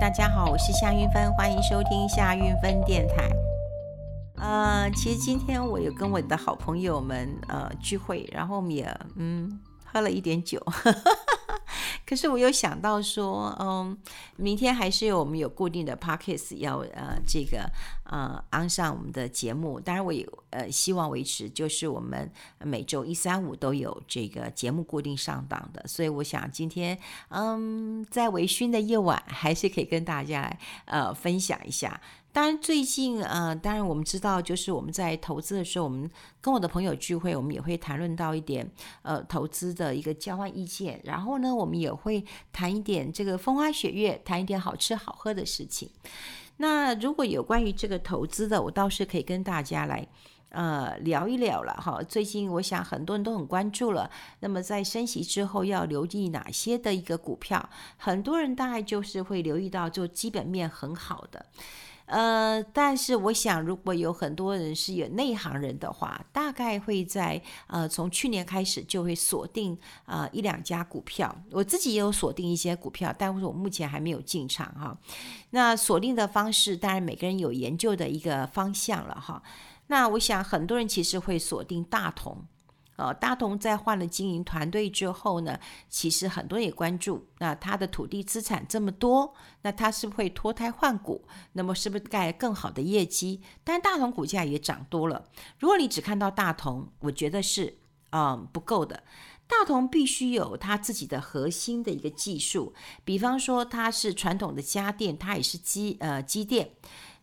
大家好，我是夏韵芬，欢迎收听夏韵芬电台。呃，其实今天我有跟我的好朋友们呃聚会，然后我们也嗯喝了一点酒。可是我又想到说，嗯，明天还是有我们有固定的 podcast 要呃这个呃安上我们的节目。当然，我也呃希望维持，就是我们每周一、三、五都有这个节目固定上档的。所以我想今天嗯在微醺的夜晚，还是可以跟大家呃分享一下。当然，最近呃，当然我们知道，就是我们在投资的时候，我们跟我的朋友聚会，我们也会谈论到一点呃投资的一个交换意见。然后呢，我们也会谈一点这个风花雪月，谈一点好吃好喝的事情。那如果有关于这个投资的，我倒是可以跟大家来呃聊一聊了哈。最近我想很多人都很关注了。那么在升息之后要留意哪些的一个股票？很多人大概就是会留意到就基本面很好的。呃，但是我想，如果有很多人是有内行人的话，大概会在呃从去年开始就会锁定呃一两家股票。我自己也有锁定一些股票，但是我目前还没有进场哈。那锁定的方式，当然每个人有研究的一个方向了哈。那我想很多人其实会锁定大同。呃，大同在换了经营团队之后呢，其实很多人也关注，那他的土地资产这么多，那他是不是会脱胎换骨？那么是不是盖更好的业绩？但大同股价也涨多了。如果你只看到大同，我觉得是嗯不够的。大同必须有它自己的核心的一个技术，比方说它是传统的家电，它也是机呃机电。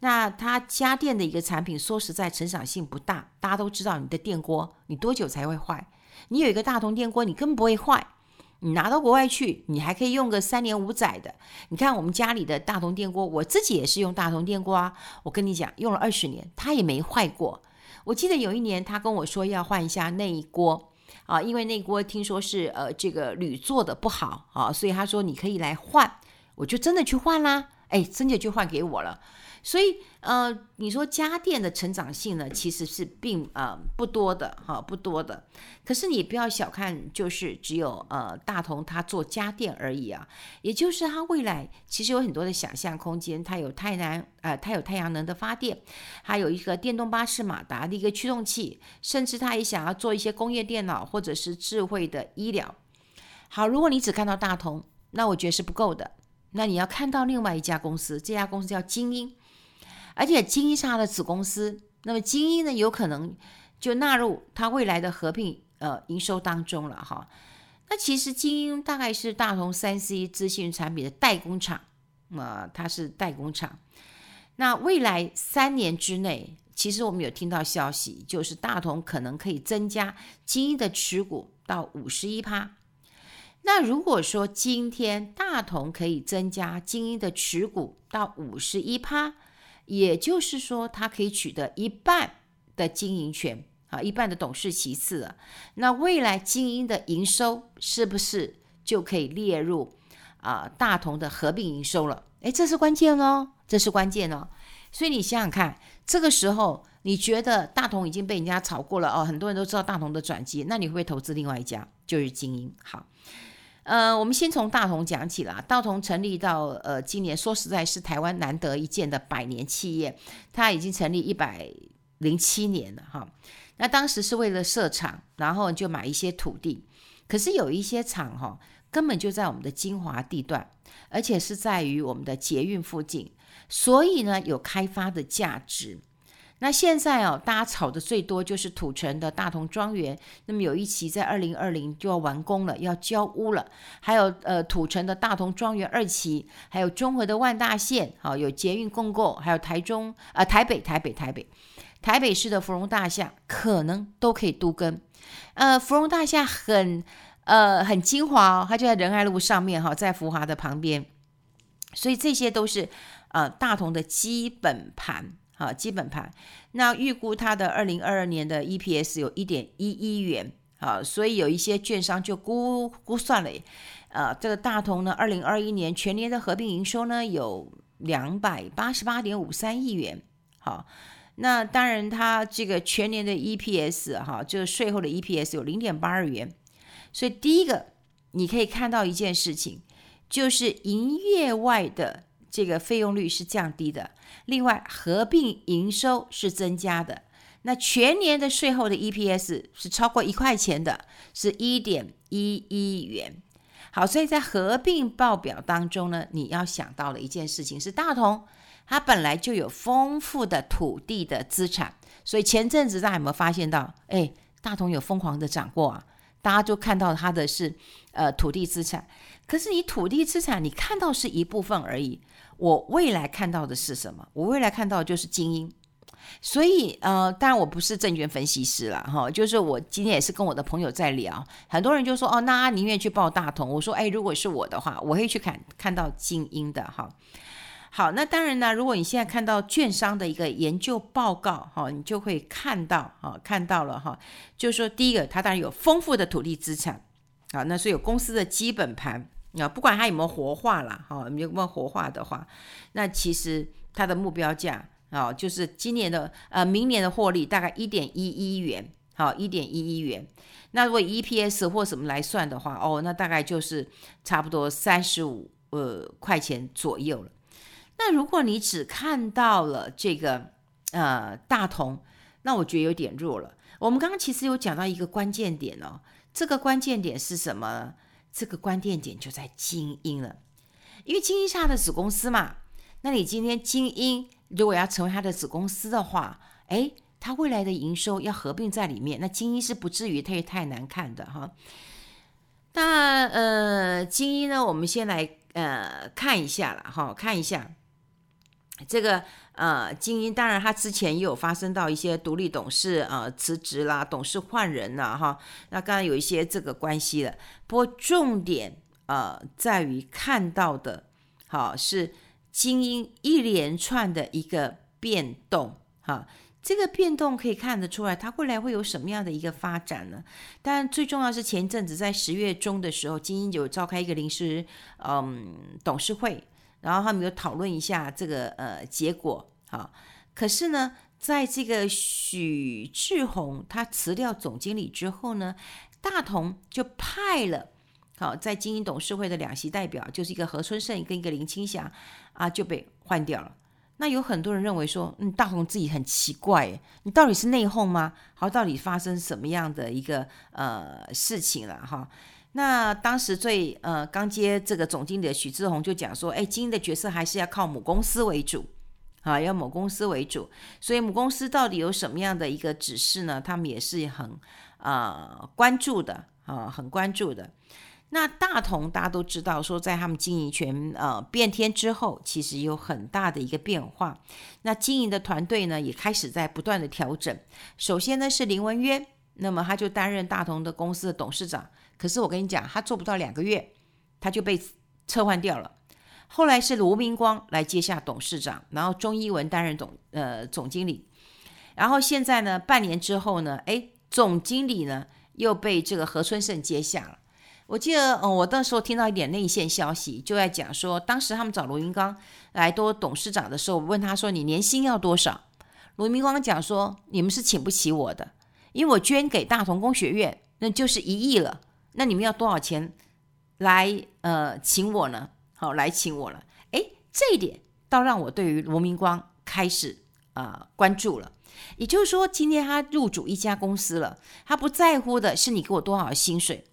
那它家电的一个产品，说实在成长性不大。大家都知道，你的电锅你多久才会坏？你有一个大同电锅，你根本不会坏。你拿到国外去，你还可以用个三年五载的。你看我们家里的大同电锅，我自己也是用大同电锅啊。我跟你讲，用了二十年，它也没坏过。我记得有一年他跟我说要换一下那一锅啊，因为那锅听说是呃这个铝做的不好啊，所以他说你可以来换，我就真的去换啦。哎，真的就换给我了。所以，呃，你说家电的成长性呢，其实是并呃不多的哈，不多的。可是你不要小看，就是只有呃大同它做家电而已啊，也就是它未来其实有很多的想象空间。它有太阳呃，它有太阳能的发电，还有一个电动巴士马达的一个驱动器，甚至它也想要做一些工业电脑或者是智慧的医疗。好，如果你只看到大同，那我觉得是不够的。那你要看到另外一家公司，这家公司叫精英。而且精英是它的子公司，那么精英呢，有可能就纳入它未来的合并呃营收当中了哈。那其实精英大概是大同三 C 资讯产品的代工厂，呃，它是代工厂。那未来三年之内，其实我们有听到消息，就是大同可能可以增加精英的持股到五十一趴。那如果说今天大同可以增加精英的持股到五十一趴，也就是说，他可以取得一半的经营权啊，一半的董事席次了。那未来精英的营收是不是就可以列入啊大同的合并营收了？诶，这是关键哦，这是关键哦。所以你想想看，这个时候你觉得大同已经被人家炒过了哦，很多人都知道大同的转机，那你会不会投资另外一家？就是精英。好。呃，我们先从大同讲起啦。大同成立到呃今年，说实在是台湾难得一见的百年企业，它已经成立一百零七年了哈。那当时是为了设厂，然后就买一些土地。可是有一些厂哈，根本就在我们的精华地段，而且是在于我们的捷运附近，所以呢有开发的价值。那现在哦，大家炒的最多就是土城的大同庄园，那么有一期在二零二零就要完工了，要交屋了。还有呃土城的大同庄园二期，还有中和的万大线，好、哦、有捷运共购，还有台中啊、呃、台北台北台北台北市的芙蓉大厦可能都可以都更。呃，芙蓉大厦很呃很精华哦，它就在仁爱路上面哈、哦，在福华的旁边，所以这些都是呃大同的基本盘。好，基本盘，那预估它的二零二二年的 EPS 有一点一一元，好，所以有一些券商就估估算了，呃，这个大同呢，二零二一年全年的合并营收呢有两百八十八点五三亿元，好，那当然它这个全年的 EPS 哈，这个税后的 EPS 有零点八二元，所以第一个你可以看到一件事情，就是营业外的这个费用率是降低的，另外合并营收是增加的，那全年的税后的 EPS 是超过一块钱的，是一点一一元。好，所以在合并报表当中呢，你要想到的一件事情是大同，它本来就有丰富的土地的资产，所以前阵子大家有没有发现到，哎，大同有疯狂的涨过啊？大家就看到它的是呃土地资产，可是你土地资产你看到是一部分而已，我未来看到的是什么？我未来看到就是精英。所以，呃，当然我不是证券分析师了，哈，就是我今天也是跟我的朋友在聊，很多人就说，哦，那宁愿去报大同，我说，哎，如果是我的话，我会去看看到精英的，哈，好，那当然呢，如果你现在看到券商的一个研究报告，哈，你就会看到，哈，看到了，哈，就是说，第一个，它当然有丰富的土地资产，啊，那所以有公司的基本盘，啊，不管它有没有活化了，哈，有没有活化的话，那其实它的目标价。好，就是今年的呃，明年的获利大概一点一一元，好，一点一一元。那如果 EPS 或什么来算的话，哦，那大概就是差不多三十五呃块钱左右了。那如果你只看到了这个呃大同，那我觉得有点弱了。我们刚刚其实有讲到一个关键点哦，这个关键点是什么？这个关键点就在精英了，因为精英是他的子公司嘛。那你今天精英。如果要成为他的子公司的话，诶，他未来的营收要合并在里面，那精英是不至于太太难看的哈。那呃，精英呢，我们先来呃看一下了哈，看一下这个呃精英，当然他之前也有发生到一些独立董事呃辞职啦，董事换人了哈。那刚才有一些这个关系了，不过重点呃在于看到的，好是。精英一连串的一个变动，哈，这个变动可以看得出来，它未来会有什么样的一个发展呢？当然，最重要是前一阵子在十月中的时候，精英有召开一个临时嗯董事会，然后他们有讨论一下这个呃结果，哈。可是呢，在这个许志宏他辞掉总经理之后呢，大同就派了。好，在精英董事会的两席代表，就是一个何春盛跟一个林青霞啊，就被换掉了。那有很多人认为说，嗯，大同自己很奇怪，你到底是内讧吗？好，到底发生什么样的一个呃事情了哈？那当时最呃刚接这个总经理的许志宏就讲说，哎，经营的角色还是要靠母公司为主，啊，要母公司为主，所以母公司到底有什么样的一个指示呢？他们也是很呃关注的啊，很关注的。那大同大家都知道，说在他们经营权呃变天之后，其实有很大的一个变化。那经营的团队呢，也开始在不断的调整。首先呢是林文渊，那么他就担任大同的公司的董事长。可是我跟你讲，他做不到两个月，他就被撤换掉了。后来是罗明光来接下董事长，然后钟一文担任总呃总经理。然后现在呢，半年之后呢，哎，总经理呢又被这个何春盛接下了。我记得，嗯，我那时候听到一点内线消息，就在讲说，当时他们找罗明光来做董事长的时候，问他说：“你年薪要多少？”罗明光讲说：“你们是请不起我的，因为我捐给大同工学院，那就是一亿了。那你们要多少钱来呃请我呢？好，来请我了。诶，这一点倒让我对于罗明光开始啊、呃、关注了。也就是说，今天他入主一家公司了，他不在乎的是你给我多少薪水。”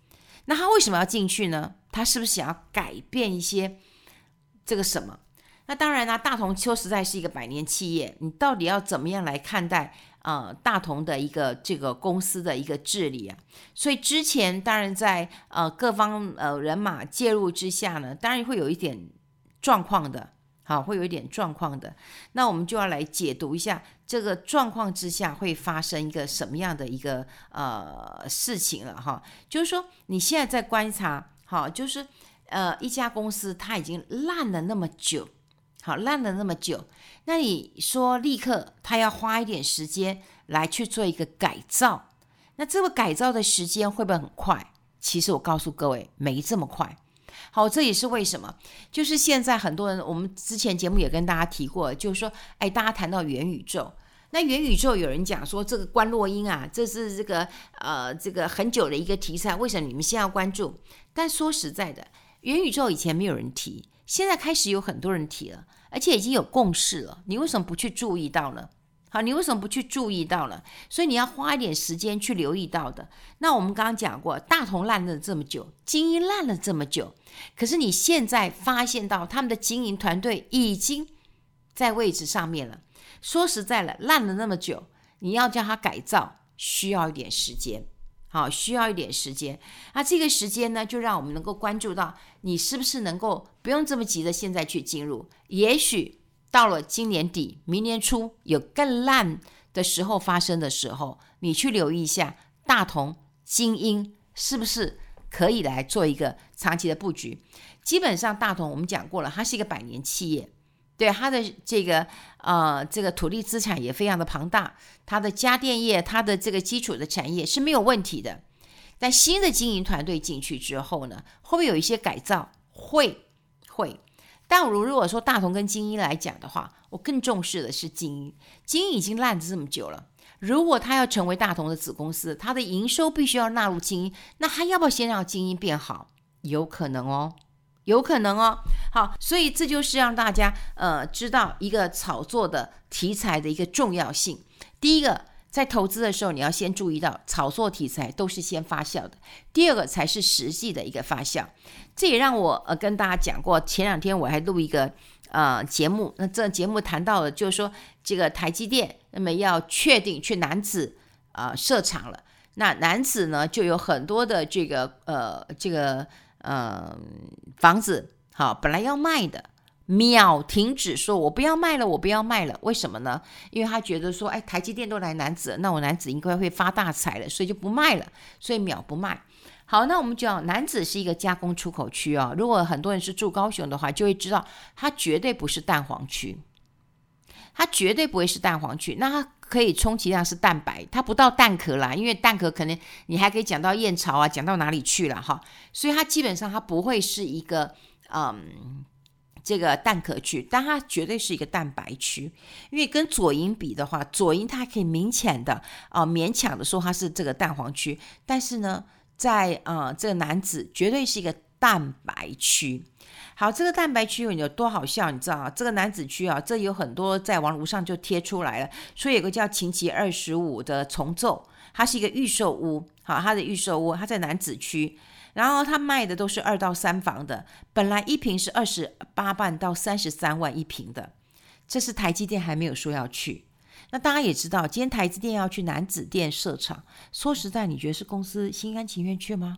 那他为什么要进去呢？他是不是想要改变一些这个什么？那当然啦，大同秋实在是一个百年企业，你到底要怎么样来看待呃大同的一个这个公司的一个治理啊？所以之前当然在呃各方呃人马介入之下呢，当然会有一点状况的。好，会有一点状况的，那我们就要来解读一下这个状况之下会发生一个什么样的一个呃事情了哈。就是说你现在在观察，好，就是呃一家公司它已经烂了那么久，好，烂了那么久，那你说立刻他要花一点时间来去做一个改造，那这个改造的时间会不会很快？其实我告诉各位，没这么快。好，这也是为什么，就是现在很多人，我们之前节目也跟大家提过，就是说，哎，大家谈到元宇宙，那元宇宙有人讲说，这个观落阴啊，这是这个呃这个很久的一个题材，为什么你们现在要关注？但说实在的，元宇宙以前没有人提，现在开始有很多人提了，而且已经有共识了，你为什么不去注意到呢？好，你为什么不去注意到呢？所以你要花一点时间去留意到的。那我们刚刚讲过，大同烂了这么久，精英烂了这么久，可是你现在发现到他们的经营团队已经在位置上面了。说实在了，烂了那么久，你要叫他改造，需要一点时间。好，需要一点时间。那这个时间呢，就让我们能够关注到你是不是能够不用这么急着现在去进入，也许。到了今年底、明年初有更烂的时候发生的时候，你去留意一下大同、精英是不是可以来做一个长期的布局。基本上，大同我们讲过了，它是一个百年企业，对它的这个呃这个土地资产也非常的庞大，它的家电业、它的这个基础的产业是没有问题的。但新的经营团队进去之后呢，会不会有一些改造？会，会。但如如果说大同跟精英来讲的话，我更重视的是精英。精英已经烂了这么久了，如果他要成为大同的子公司，他的营收必须要纳入精英，那他要不要先让精英变好？有可能哦，有可能哦。好，所以这就是让大家呃知道一个炒作的题材的一个重要性。第一个。在投资的时候，你要先注意到炒作题材都是先发酵的，第二个才是实际的一个发酵。这也让我呃跟大家讲过，前两天我还录一个呃节目，那这节目谈到了，就是说这个台积电那么要确定去楠梓啊设厂了，那楠梓呢就有很多的这个呃这个呃房子，好本来要卖的。秒停止说：“我不要卖了，我不要卖了。为什么呢？因为他觉得说，哎，台积电都来男子，那我男子应该会发大财了，所以就不卖了，所以秒不卖。好，那我们讲男子是一个加工出口区啊、哦。如果很多人是住高雄的话，就会知道它绝对不是蛋黄区，它绝对不会是蛋黄区。那它可以充其量是蛋白，它不到蛋壳啦，因为蛋壳可能你还可以讲到燕巢啊，讲到哪里去了哈。所以它基本上它不会是一个嗯。”这个蛋壳区，但它绝对是一个蛋白区，因为跟左营比的话，左营它可以明显的啊、勉强的说它是这个蛋黄区，但是呢，在啊、呃、这个男子绝对是一个蛋白区。好，这个蛋白区有有多好笑，你知道啊？这个男子区啊，这有很多在网络上就贴出来了，说有个叫勤祺二十五的重奏，它是一个预售屋，好，它的预售屋，它在男子区。然后他卖的都是二到三房的，本来一平是二十八万到三十三万一平的，这是台积电还没有说要去。那大家也知道，今天台积电要去南子店设厂，说实在，你觉得是公司心甘情愿去吗？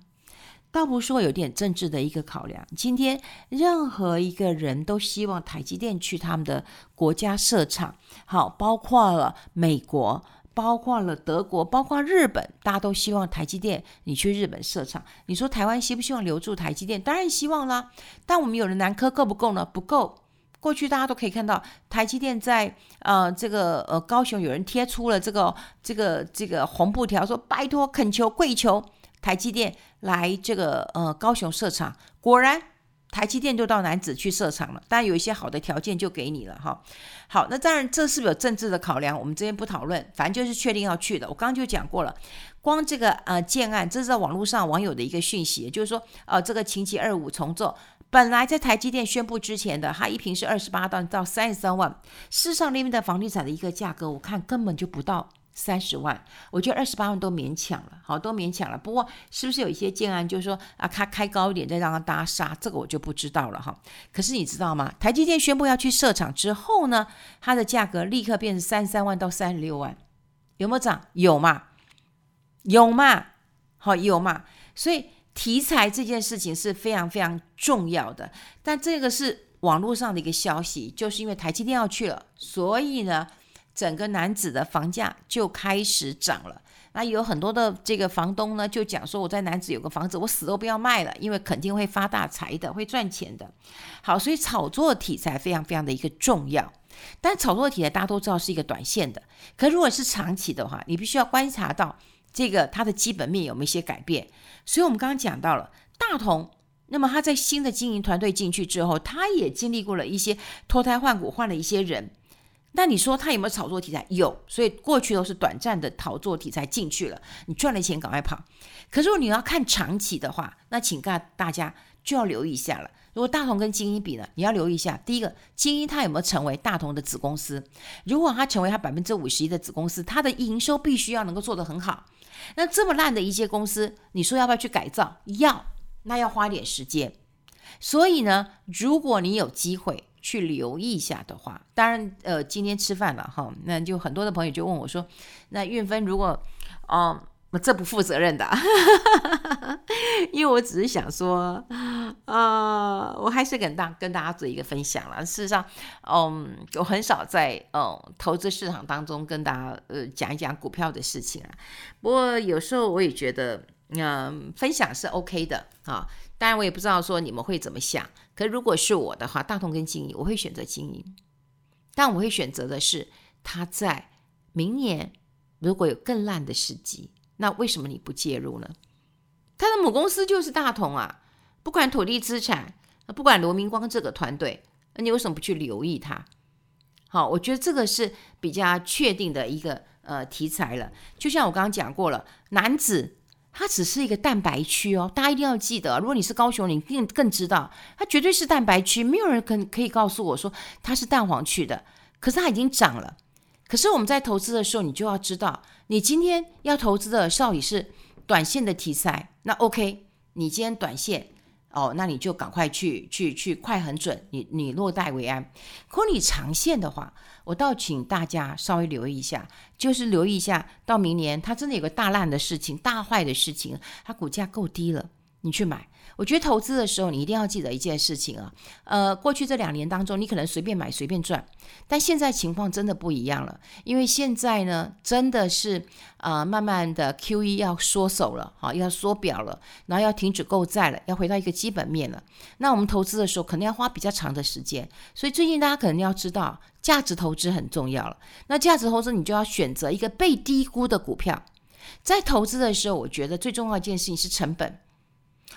倒不是说有点政治的一个考量。今天任何一个人都希望台积电去他们的国家设厂，好，包括了美国。包括了德国，包括日本，大家都希望台积电你去日本设厂。你说台湾希不希望留住台积电？当然希望啦。但我们有了南科够不够呢？不够。过去大家都可以看到，台积电在呃这个呃高雄有人贴出了这个这个这个红布条，说拜托恳求跪求台积电来这个呃高雄设厂。果然。台积电就到南子去设厂了，当然有一些好的条件就给你了哈。好，那当然这是不是有政治的考量？我们这边不讨论，反正就是确定要去的。我刚刚就讲过了，光这个呃建案，这是在网络上网友的一个讯息，就是说呃这个情急二五重奏，本来在台积电宣布之前的，它一坪是二十八到到三十三万，事实上那边的房地产的一个价格，我看根本就不到。三十万，我觉得二十八万都勉强了，好，都勉强了。不过是不是有一些建案，就是说啊，他开高一点，再让他搭杀，这个我就不知道了哈。可是你知道吗？台积电宣布要去设厂之后呢，它的价格立刻变成三十三万到三十六万，有没有涨？有嘛？有嘛？好，有嘛？所以题材这件事情是非常非常重要的。但这个是网络上的一个消息，就是因为台积电要去了，所以呢。整个楠梓的房价就开始涨了，那有很多的这个房东呢，就讲说我在楠梓有个房子，我死都不要卖了，因为肯定会发大财的，会赚钱的。好，所以炒作题材非常非常的一个重要，但炒作题材大家都知道是一个短线的，可如果是长期的话，你必须要观察到这个它的基本面有没有一些改变。所以我们刚刚讲到了大同，那么他在新的经营团队进去之后，他也经历过了一些脱胎换骨，换了一些人。那你说它有没有炒作题材？有，所以过去都是短暂的炒作题材进去了，你赚了钱赶快跑。可是如果你要看长期的话，那请大大家就要留意一下了。如果大同跟晶音比呢，你要留意一下。第一个，晶音它有没有成为大同的子公司？如果它成为它百分之五十一的子公司，它的营收必须要能够做得很好。那这么烂的一些公司，你说要不要去改造？要，那要花点时间。所以呢，如果你有机会去留意一下的话，当然，呃，今天吃饭了哈，那就很多的朋友就问我说，那韵芬如果，哦。这不负责任的，因为我只是想说，呃，我还是跟大跟大家做一个分享了。事实上，嗯，我很少在嗯投资市场当中跟大家呃讲一讲股票的事情啊。不过有时候我也觉得，嗯，分享是 OK 的啊。当然，我也不知道说你们会怎么想。可如果是我的话，大同跟经营，我会选择经营，但我会选择的是他在明年如果有更烂的时机。那为什么你不介入呢？他的母公司就是大同啊，不管土地资产，不管罗明光这个团队，那你为什么不去留意它？好，我觉得这个是比较确定的一个呃题材了。就像我刚刚讲过了，男子它只是一个蛋白区哦，大家一定要记得。如果你是高雄，你更更知道，它绝对是蛋白区，没有人可可以告诉我说它是蛋黄区的。可是它已经涨了。可是我们在投资的时候，你就要知道，你今天要投资的到底是短线的题材，那 OK，你今天短线哦，那你就赶快去去去快很准，你你落袋为安。可你长线的话，我倒请大家稍微留意一下，就是留意一下，到明年它真的有个大烂的事情、大坏的事情，它股价够低了，你去买。我觉得投资的时候，你一定要记得一件事情啊，呃，过去这两年当中，你可能随便买随便赚，但现在情况真的不一样了，因为现在呢，真的是呃，慢慢的 QE 要缩手了，好，要缩表了，然后要停止购债了，要回到一个基本面了。那我们投资的时候，可能要花比较长的时间，所以最近大家可能要知道，价值投资很重要了。那价值投资，你就要选择一个被低估的股票，在投资的时候，我觉得最重要一件事情是成本。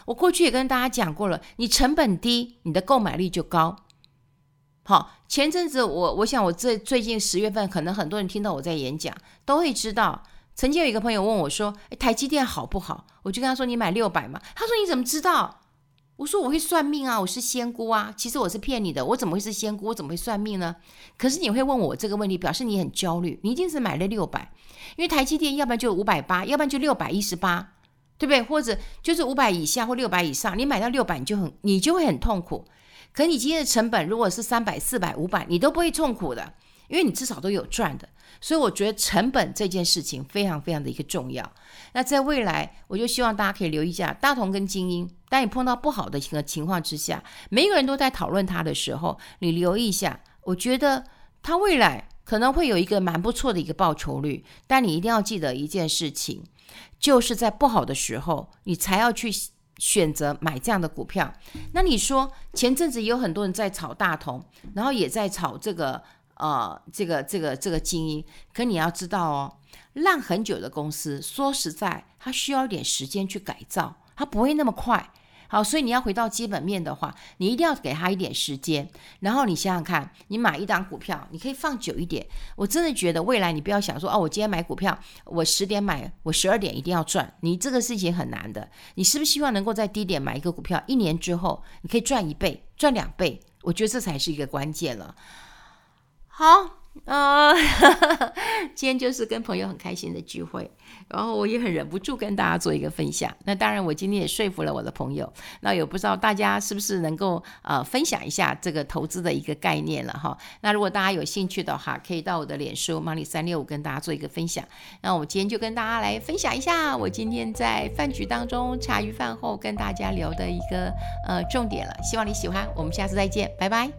我过去也跟大家讲过了，你成本低，你的购买力就高。好，前阵子我我想我这最近十月份，可能很多人听到我在演讲，都会知道。曾经有一个朋友问我说：“诶，台积电好不好？”我就跟他说：“你买六百嘛。”他说：“你怎么知道？”我说：“我会算命啊，我是仙姑啊。”其实我是骗你的，我怎么会是仙姑？我怎么会算命呢？可是你会问我这个问题，表示你很焦虑。你一定是买了六百，因为台积电要不然就五百八，要不然就六百一十八。对不对？或者就是五百以下或六百以上，你买到六百，你就很你就会很痛苦。可你今天的成本如果是三百、四百、五百，你都不会痛苦的，因为你至少都有赚的。所以我觉得成本这件事情非常非常的一个重要。那在未来，我就希望大家可以留意一下大同跟精英。当你碰到不好的一个情况之下，每一个人都在讨论它的时候，你留意一下，我觉得它未来可能会有一个蛮不错的一个报酬率。但你一定要记得一件事情。就是在不好的时候，你才要去选择买这样的股票。那你说前阵子有很多人在炒大同，然后也在炒这个呃这个这个这个精英。可你要知道哦，烂很久的公司，说实在，它需要一点时间去改造，它不会那么快。好，所以你要回到基本面的话，你一定要给他一点时间。然后你想想看，你买一档股票，你可以放久一点。我真的觉得未来你不要想说哦，我今天买股票，我十点买，我十二点一定要赚。你这个事情很难的。你是不是希望能够在低点买一个股票，一年之后你可以赚一倍、赚两倍？我觉得这才是一个关键了。好。呃，今天就是跟朋友很开心的聚会，然后我也很忍不住跟大家做一个分享。那当然，我今天也说服了我的朋友。那也不知道大家是不是能够呃分享一下这个投资的一个概念了哈。那如果大家有兴趣的话，可以到我的脸书 Money 三六五跟大家做一个分享。那我今天就跟大家来分享一下我今天在饭局当中茶余饭后跟大家聊的一个呃重点了。希望你喜欢，我们下次再见，拜拜。